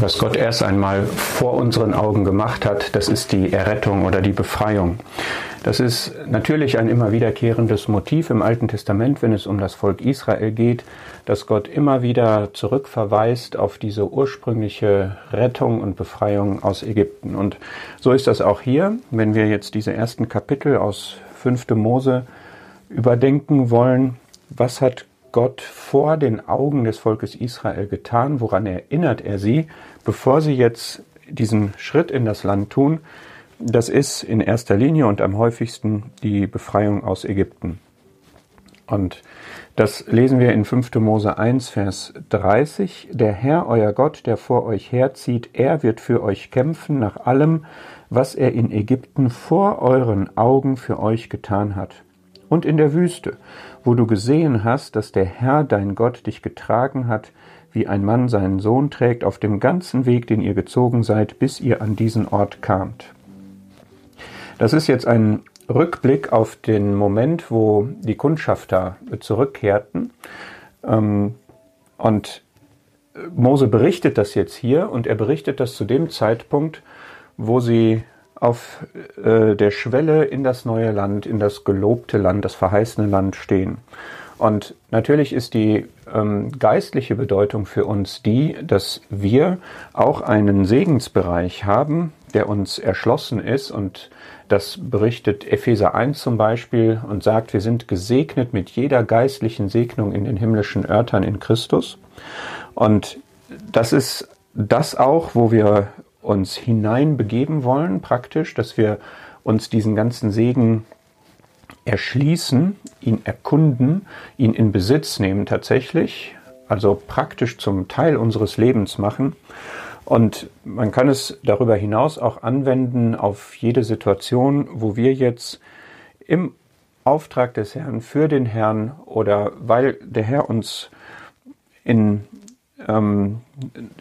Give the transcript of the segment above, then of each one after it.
Was Gott erst einmal vor unseren Augen gemacht hat, das ist die Errettung oder die Befreiung. Das ist natürlich ein immer wiederkehrendes Motiv im Alten Testament, wenn es um das Volk Israel geht, dass Gott immer wieder zurückverweist auf diese ursprüngliche Rettung und Befreiung aus Ägypten. Und so ist das auch hier, wenn wir jetzt diese ersten Kapitel aus 5. Mose überdenken wollen. Was hat Gott vor den Augen des Volkes Israel getan? Woran erinnert er sie, bevor sie jetzt diesen Schritt in das Land tun? Das ist in erster Linie und am häufigsten die Befreiung aus Ägypten. Und das lesen wir in 5. Mose 1, Vers 30. Der Herr, euer Gott, der vor euch herzieht, er wird für euch kämpfen nach allem, was er in Ägypten vor euren Augen für euch getan hat und in der Wüste, wo du gesehen hast, dass der Herr dein Gott dich getragen hat, wie ein Mann seinen Sohn trägt, auf dem ganzen Weg, den ihr gezogen seid, bis ihr an diesen Ort kamt. Das ist jetzt ein Rückblick auf den Moment, wo die Kundschafter zurückkehrten. Ähm, und Mose berichtet das jetzt hier und er berichtet das zu dem Zeitpunkt, wo sie auf äh, der Schwelle in das neue Land, in das gelobte Land, das verheißene Land stehen. Und natürlich ist die ähm, geistliche Bedeutung für uns die, dass wir auch einen Segensbereich haben, der uns erschlossen ist. Und das berichtet Epheser 1 zum Beispiel und sagt, wir sind gesegnet mit jeder geistlichen Segnung in den himmlischen Örtern in Christus. Und das ist das auch, wo wir uns hineinbegeben wollen, praktisch, dass wir uns diesen ganzen Segen erschließen, ihn erkunden, ihn in Besitz nehmen tatsächlich, also praktisch zum Teil unseres Lebens machen. Und man kann es darüber hinaus auch anwenden auf jede Situation, wo wir jetzt im Auftrag des Herrn für den Herrn oder weil der Herr uns in ähm,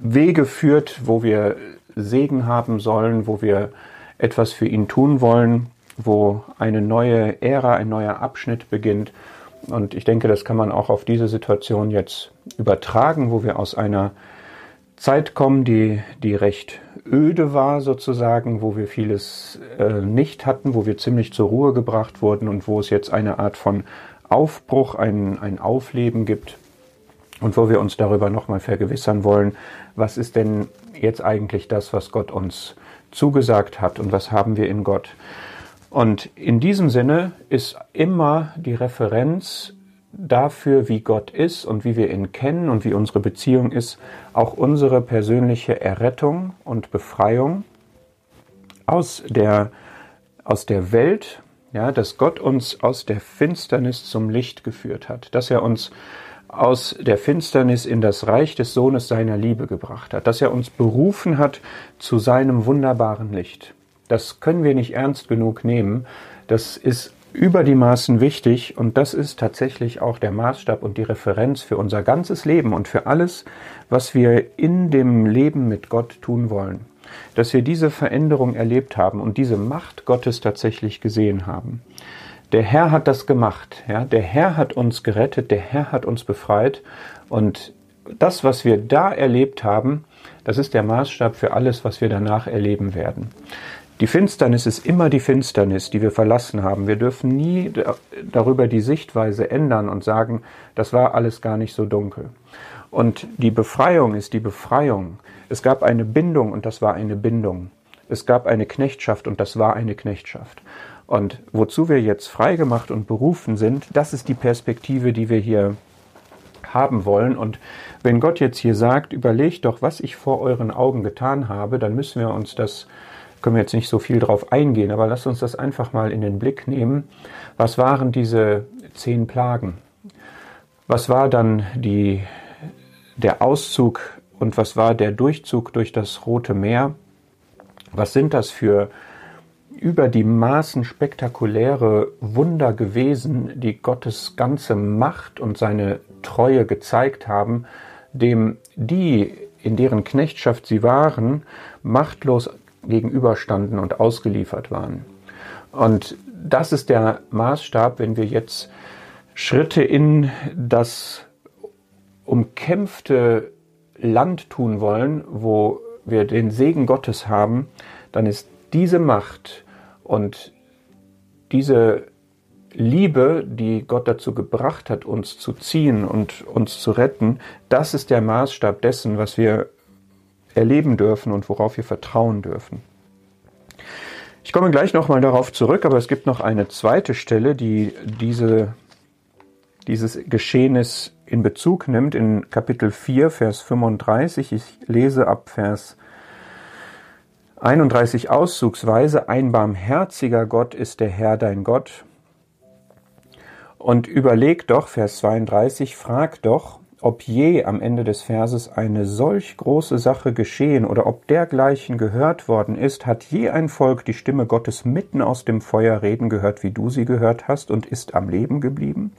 Wege führt, wo wir Segen haben sollen, wo wir etwas für ihn tun wollen, wo eine neue Ära, ein neuer Abschnitt beginnt. Und ich denke, das kann man auch auf diese Situation jetzt übertragen, wo wir aus einer Zeit kommen, die, die recht öde war sozusagen, wo wir vieles äh, nicht hatten, wo wir ziemlich zur Ruhe gebracht wurden und wo es jetzt eine Art von Aufbruch, ein, ein Aufleben gibt und wo wir uns darüber nochmal vergewissern wollen, was ist denn jetzt eigentlich das, was Gott uns zugesagt hat und was haben wir in Gott. Und in diesem Sinne ist immer die Referenz dafür, wie Gott ist und wie wir ihn kennen und wie unsere Beziehung ist, auch unsere persönliche Errettung und Befreiung aus der, aus der Welt, ja, dass Gott uns aus der Finsternis zum Licht geführt hat, dass er uns aus der Finsternis in das Reich des Sohnes seiner Liebe gebracht hat, dass er uns berufen hat zu seinem wunderbaren Licht. Das können wir nicht ernst genug nehmen. Das ist über die Maßen wichtig und das ist tatsächlich auch der Maßstab und die Referenz für unser ganzes Leben und für alles, was wir in dem Leben mit Gott tun wollen. Dass wir diese Veränderung erlebt haben und diese Macht Gottes tatsächlich gesehen haben. Der Herr hat das gemacht. Ja? Der Herr hat uns gerettet, der Herr hat uns befreit. Und das, was wir da erlebt haben, das ist der Maßstab für alles, was wir danach erleben werden. Die Finsternis ist immer die Finsternis, die wir verlassen haben. Wir dürfen nie darüber die Sichtweise ändern und sagen, das war alles gar nicht so dunkel. Und die Befreiung ist die Befreiung. Es gab eine Bindung und das war eine Bindung. Es gab eine Knechtschaft und das war eine Knechtschaft. Und wozu wir jetzt freigemacht und berufen sind, das ist die Perspektive, die wir hier haben wollen. Und wenn Gott jetzt hier sagt, überlegt doch, was ich vor euren Augen getan habe, dann müssen wir uns das, können wir jetzt nicht so viel drauf eingehen, aber lasst uns das einfach mal in den Blick nehmen. Was waren diese zehn Plagen? Was war dann die, der Auszug und was war der Durchzug durch das Rote Meer? Was sind das für über die Maßen spektakuläre Wunder gewesen, die Gottes ganze Macht und seine Treue gezeigt haben, dem die, in deren Knechtschaft sie waren, machtlos gegenüberstanden und ausgeliefert waren. Und das ist der Maßstab, wenn wir jetzt Schritte in das umkämpfte Land tun wollen, wo wir den Segen Gottes haben, dann ist diese Macht und diese Liebe, die Gott dazu gebracht hat, uns zu ziehen und uns zu retten, das ist der Maßstab dessen, was wir erleben dürfen und worauf wir vertrauen dürfen. Ich komme gleich nochmal darauf zurück, aber es gibt noch eine zweite Stelle, die diese, dieses Geschehnis in Bezug nimmt, in Kapitel 4, Vers 35. Ich lese ab Vers 31 auszugsweise. Ein barmherziger Gott ist der Herr dein Gott. Und überleg doch, Vers 32, frag doch, ob je am Ende des Verses eine solch große Sache geschehen oder ob dergleichen gehört worden ist, hat je ein Volk die Stimme Gottes mitten aus dem Feuer reden gehört, wie du sie gehört hast, und ist am Leben geblieben?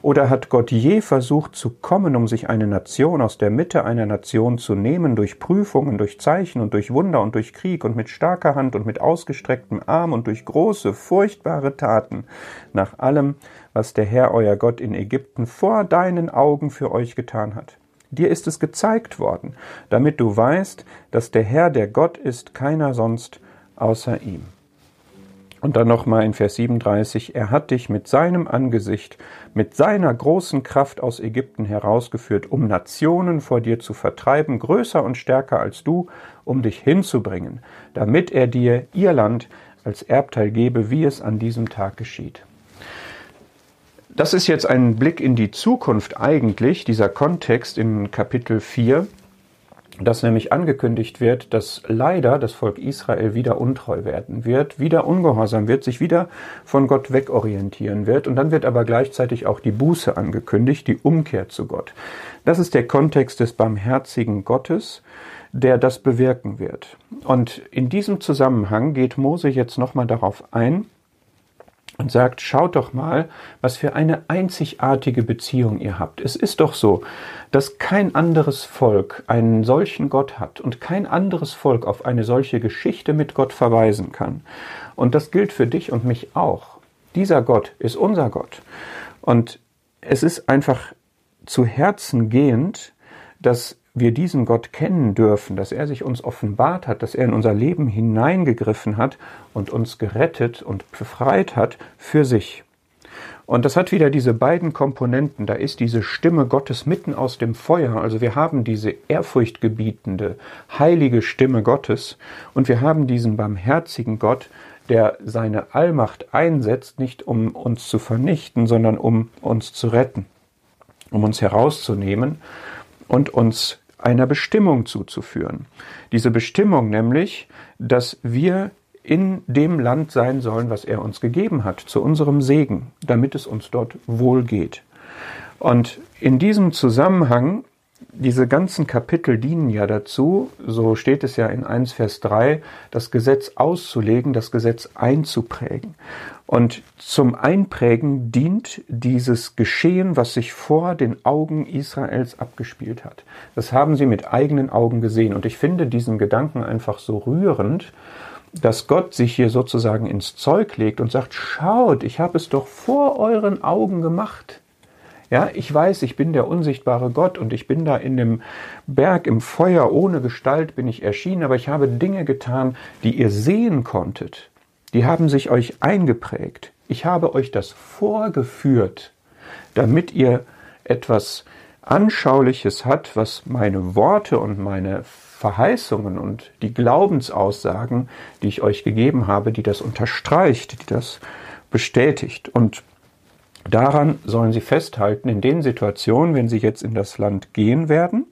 Oder hat Gott je versucht zu kommen, um sich eine Nation aus der Mitte einer Nation zu nehmen, durch Prüfungen, durch Zeichen und durch Wunder und durch Krieg und mit starker Hand und mit ausgestrecktem Arm und durch große, furchtbare Taten, nach allem, was der Herr euer Gott in Ägypten vor deinen Augen für euch getan hat. Dir ist es gezeigt worden, damit du weißt, dass der Herr der Gott ist, keiner sonst außer ihm. Und dann nochmal in Vers 37, er hat dich mit seinem Angesicht, mit seiner großen Kraft aus Ägypten herausgeführt, um Nationen vor dir zu vertreiben, größer und stärker als du, um dich hinzubringen, damit er dir ihr Land als Erbteil gebe, wie es an diesem Tag geschieht. Das ist jetzt ein Blick in die Zukunft eigentlich, dieser Kontext in Kapitel 4, dass nämlich angekündigt wird, dass leider das Volk Israel wieder untreu werden wird, wieder ungehorsam wird, sich wieder von Gott wegorientieren wird und dann wird aber gleichzeitig auch die Buße angekündigt, die Umkehr zu Gott. Das ist der Kontext des barmherzigen Gottes, der das bewirken wird. Und in diesem Zusammenhang geht Mose jetzt nochmal darauf ein, und sagt, schaut doch mal, was für eine einzigartige Beziehung ihr habt. Es ist doch so, dass kein anderes Volk einen solchen Gott hat und kein anderes Volk auf eine solche Geschichte mit Gott verweisen kann. Und das gilt für dich und mich auch. Dieser Gott ist unser Gott. Und es ist einfach zu Herzen gehend, dass wir diesen Gott kennen dürfen, dass er sich uns offenbart hat, dass er in unser Leben hineingegriffen hat und uns gerettet und befreit hat für sich. Und das hat wieder diese beiden Komponenten. Da ist diese Stimme Gottes mitten aus dem Feuer. Also wir haben diese ehrfurchtgebietende, heilige Stimme Gottes und wir haben diesen barmherzigen Gott, der seine Allmacht einsetzt, nicht um uns zu vernichten, sondern um uns zu retten, um uns herauszunehmen und uns einer Bestimmung zuzuführen. Diese Bestimmung nämlich, dass wir in dem Land sein sollen, was er uns gegeben hat, zu unserem Segen, damit es uns dort wohl geht. Und in diesem Zusammenhang diese ganzen Kapitel dienen ja dazu, so steht es ja in 1 Vers 3, das Gesetz auszulegen, das Gesetz einzuprägen. Und zum Einprägen dient dieses Geschehen, was sich vor den Augen Israels abgespielt hat. Das haben sie mit eigenen Augen gesehen. Und ich finde diesen Gedanken einfach so rührend, dass Gott sich hier sozusagen ins Zeug legt und sagt, schaut, ich habe es doch vor euren Augen gemacht. Ja, ich weiß, ich bin der unsichtbare Gott und ich bin da in dem Berg im Feuer ohne Gestalt bin ich erschienen, aber ich habe Dinge getan, die ihr sehen konntet. Die haben sich euch eingeprägt. Ich habe euch das vorgeführt, damit ihr etwas Anschauliches hat, was meine Worte und meine Verheißungen und die Glaubensaussagen, die ich euch gegeben habe, die das unterstreicht, die das bestätigt. Und Daran sollen sie festhalten in den Situationen, wenn sie jetzt in das Land gehen werden.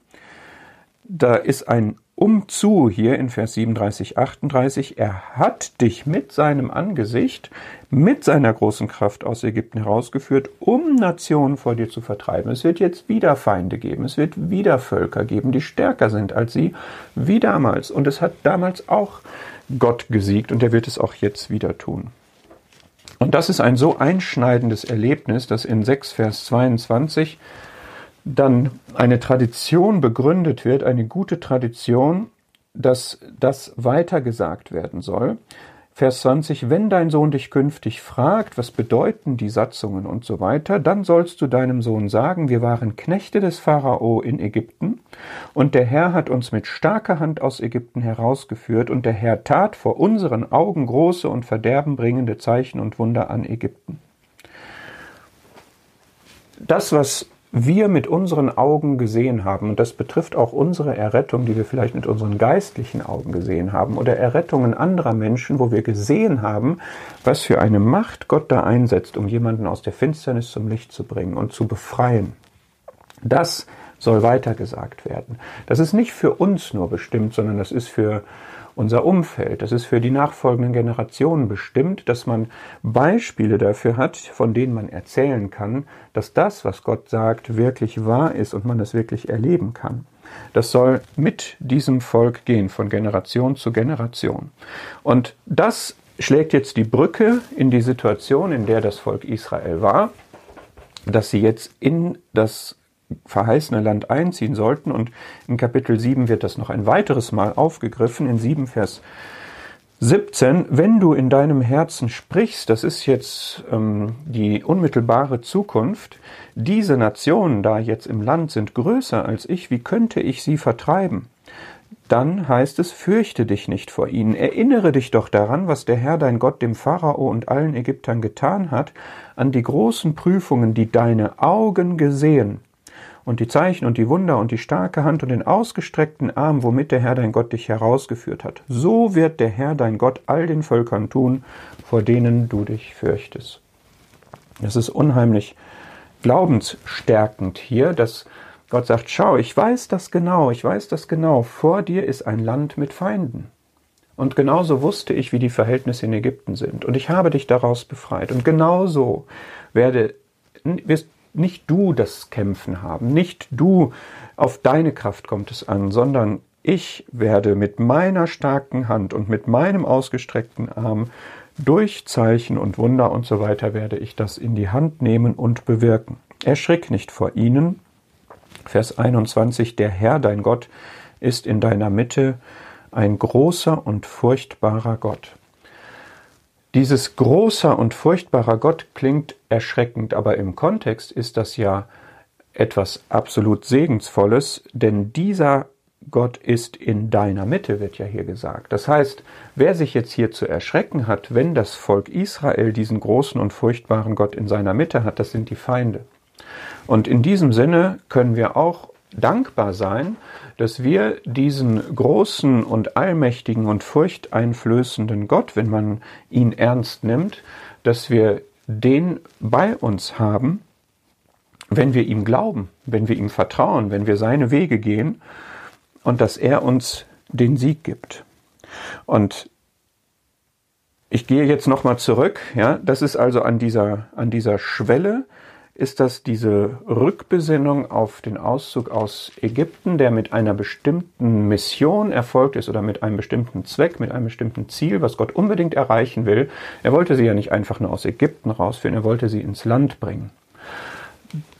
Da ist ein Umzu hier in Vers 37, 38. Er hat dich mit seinem Angesicht, mit seiner großen Kraft aus Ägypten herausgeführt, um Nationen vor dir zu vertreiben. Es wird jetzt wieder Feinde geben. Es wird wieder Völker geben, die stärker sind als sie, wie damals. Und es hat damals auch Gott gesiegt und er wird es auch jetzt wieder tun. Und das ist ein so einschneidendes Erlebnis, dass in 6 Vers 22 dann eine Tradition begründet wird, eine gute Tradition, dass das weitergesagt werden soll. Vers 20, wenn dein Sohn dich künftig fragt, was bedeuten die Satzungen und so weiter, dann sollst du deinem Sohn sagen, wir waren Knechte des Pharao in Ägypten, und der Herr hat uns mit starker Hand aus Ägypten herausgeführt, und der Herr tat vor unseren Augen große und verderbenbringende Zeichen und Wunder an Ägypten. Das, was wir mit unseren Augen gesehen haben, und das betrifft auch unsere Errettung, die wir vielleicht mit unseren geistlichen Augen gesehen haben, oder Errettungen anderer Menschen, wo wir gesehen haben, was für eine Macht Gott da einsetzt, um jemanden aus der Finsternis zum Licht zu bringen und zu befreien. Das soll weitergesagt werden. Das ist nicht für uns nur bestimmt, sondern das ist für unser Umfeld. Das ist für die nachfolgenden Generationen bestimmt, dass man Beispiele dafür hat, von denen man erzählen kann, dass das, was Gott sagt, wirklich wahr ist und man es wirklich erleben kann. Das soll mit diesem Volk gehen, von Generation zu Generation. Und das schlägt jetzt die Brücke in die Situation, in der das Volk Israel war, dass sie jetzt in das verheißene Land einziehen sollten. Und in Kapitel 7 wird das noch ein weiteres Mal aufgegriffen, in 7 Vers 17, wenn du in deinem Herzen sprichst, das ist jetzt ähm, die unmittelbare Zukunft, diese Nationen da jetzt im Land sind größer als ich, wie könnte ich sie vertreiben? Dann heißt es, fürchte dich nicht vor ihnen, erinnere dich doch daran, was der Herr dein Gott dem Pharao und allen Ägyptern getan hat, an die großen Prüfungen, die deine Augen gesehen und die Zeichen und die Wunder und die starke Hand und den ausgestreckten Arm, womit der Herr dein Gott dich herausgeführt hat. So wird der Herr dein Gott all den Völkern tun, vor denen du dich fürchtest. Das ist unheimlich glaubensstärkend hier, dass Gott sagt, schau, ich weiß das genau, ich weiß das genau, vor dir ist ein Land mit Feinden. Und genauso wusste ich, wie die Verhältnisse in Ägypten sind. Und ich habe dich daraus befreit. Und genauso werde, wirst nicht du das Kämpfen haben, nicht du, auf deine Kraft kommt es an, sondern ich werde mit meiner starken Hand und mit meinem ausgestreckten Arm durch Zeichen und Wunder und so weiter werde ich das in die Hand nehmen und bewirken. Erschrick nicht vor ihnen. Vers 21, der Herr, dein Gott, ist in deiner Mitte ein großer und furchtbarer Gott. Dieses großer und furchtbarer Gott klingt erschreckend, aber im Kontext ist das ja etwas absolut Segensvolles, denn dieser Gott ist in deiner Mitte, wird ja hier gesagt. Das heißt, wer sich jetzt hier zu erschrecken hat, wenn das Volk Israel diesen großen und furchtbaren Gott in seiner Mitte hat, das sind die Feinde. Und in diesem Sinne können wir auch dankbar sein, dass wir diesen großen und allmächtigen und furchteinflößenden Gott, wenn man ihn ernst nimmt, dass wir den bei uns haben, wenn wir ihm glauben, wenn wir ihm vertrauen, wenn wir seine Wege gehen und dass er uns den Sieg gibt. Und ich gehe jetzt nochmal zurück, ja, das ist also an dieser, an dieser Schwelle, ist das diese Rückbesinnung auf den Auszug aus Ägypten, der mit einer bestimmten Mission erfolgt ist oder mit einem bestimmten Zweck, mit einem bestimmten Ziel, was Gott unbedingt erreichen will. Er wollte sie ja nicht einfach nur aus Ägypten rausführen, er wollte sie ins Land bringen.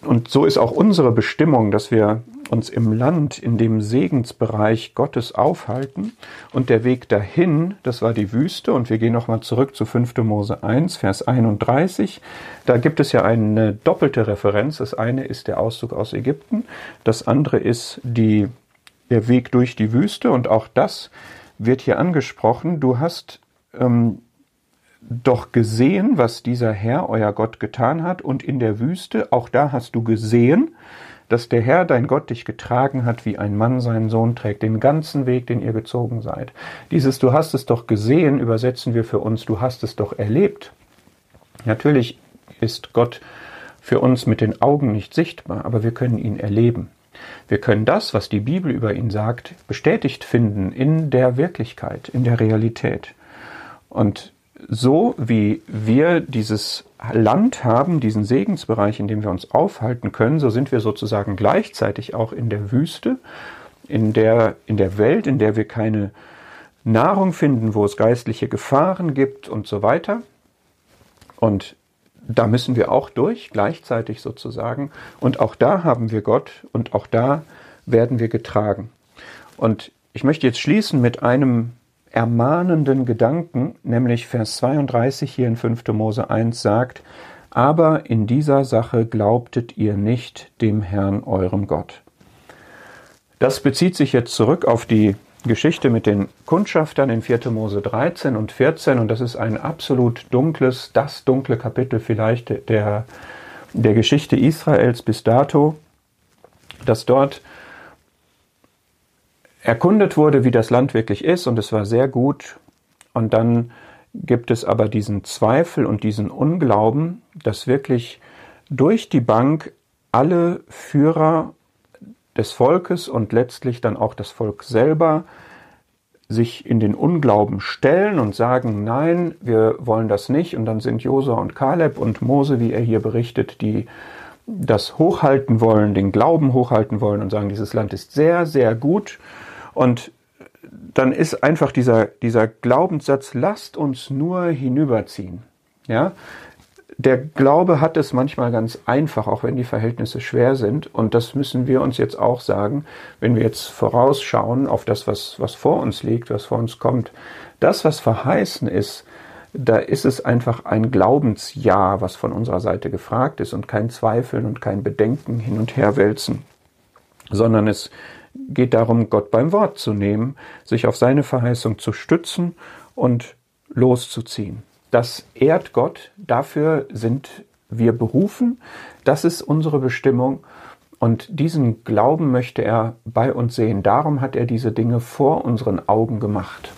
Und so ist auch unsere Bestimmung, dass wir uns im Land, in dem Segensbereich Gottes aufhalten. Und der Weg dahin, das war die Wüste. Und wir gehen nochmal zurück zu 5. Mose 1, Vers 31. Da gibt es ja eine doppelte Referenz. Das eine ist der Auszug aus Ägypten. Das andere ist die, der Weg durch die Wüste. Und auch das wird hier angesprochen. Du hast ähm, doch gesehen, was dieser Herr, euer Gott, getan hat, und in der Wüste, auch da hast du gesehen, dass der Herr, dein Gott, dich getragen hat, wie ein Mann seinen Sohn trägt, den ganzen Weg, den ihr gezogen seid. Dieses Du hast es doch gesehen, übersetzen wir für uns, du hast es doch erlebt. Natürlich ist Gott für uns mit den Augen nicht sichtbar, aber wir können ihn erleben. Wir können das, was die Bibel über ihn sagt, bestätigt finden in der Wirklichkeit, in der Realität. Und so wie wir dieses Land haben, diesen Segensbereich, in dem wir uns aufhalten können, so sind wir sozusagen gleichzeitig auch in der Wüste, in der, in der Welt, in der wir keine Nahrung finden, wo es geistliche Gefahren gibt und so weiter. Und da müssen wir auch durch, gleichzeitig sozusagen. Und auch da haben wir Gott und auch da werden wir getragen. Und ich möchte jetzt schließen mit einem ermahnenden Gedanken, nämlich Vers 32 hier in 5. Mose 1 sagt, aber in dieser Sache glaubtet ihr nicht dem Herrn eurem Gott. Das bezieht sich jetzt zurück auf die Geschichte mit den Kundschaftern in 4. Mose 13 und 14 und das ist ein absolut dunkles, das dunkle Kapitel vielleicht der, der Geschichte Israels bis dato, dass dort erkundet wurde, wie das Land wirklich ist und es war sehr gut und dann gibt es aber diesen Zweifel und diesen Unglauben, dass wirklich durch die Bank alle Führer des Volkes und letztlich dann auch das Volk selber sich in den Unglauben stellen und sagen, nein, wir wollen das nicht. Und dann sind Josua und Kaleb und Mose, wie er hier berichtet, die das hochhalten wollen, den Glauben hochhalten wollen und sagen, dieses Land ist sehr, sehr gut. Und dann ist einfach dieser, dieser Glaubenssatz, lasst uns nur hinüberziehen. Ja, der Glaube hat es manchmal ganz einfach, auch wenn die Verhältnisse schwer sind. Und das müssen wir uns jetzt auch sagen, wenn wir jetzt vorausschauen auf das, was, was vor uns liegt, was vor uns kommt. Das, was verheißen ist, da ist es einfach ein Glaubensja, was von unserer Seite gefragt ist und kein Zweifeln und kein Bedenken hin und her wälzen, sondern es geht darum, Gott beim Wort zu nehmen, sich auf seine Verheißung zu stützen und loszuziehen. Das ehrt Gott, dafür sind wir berufen, das ist unsere Bestimmung und diesen Glauben möchte er bei uns sehen. Darum hat er diese Dinge vor unseren Augen gemacht.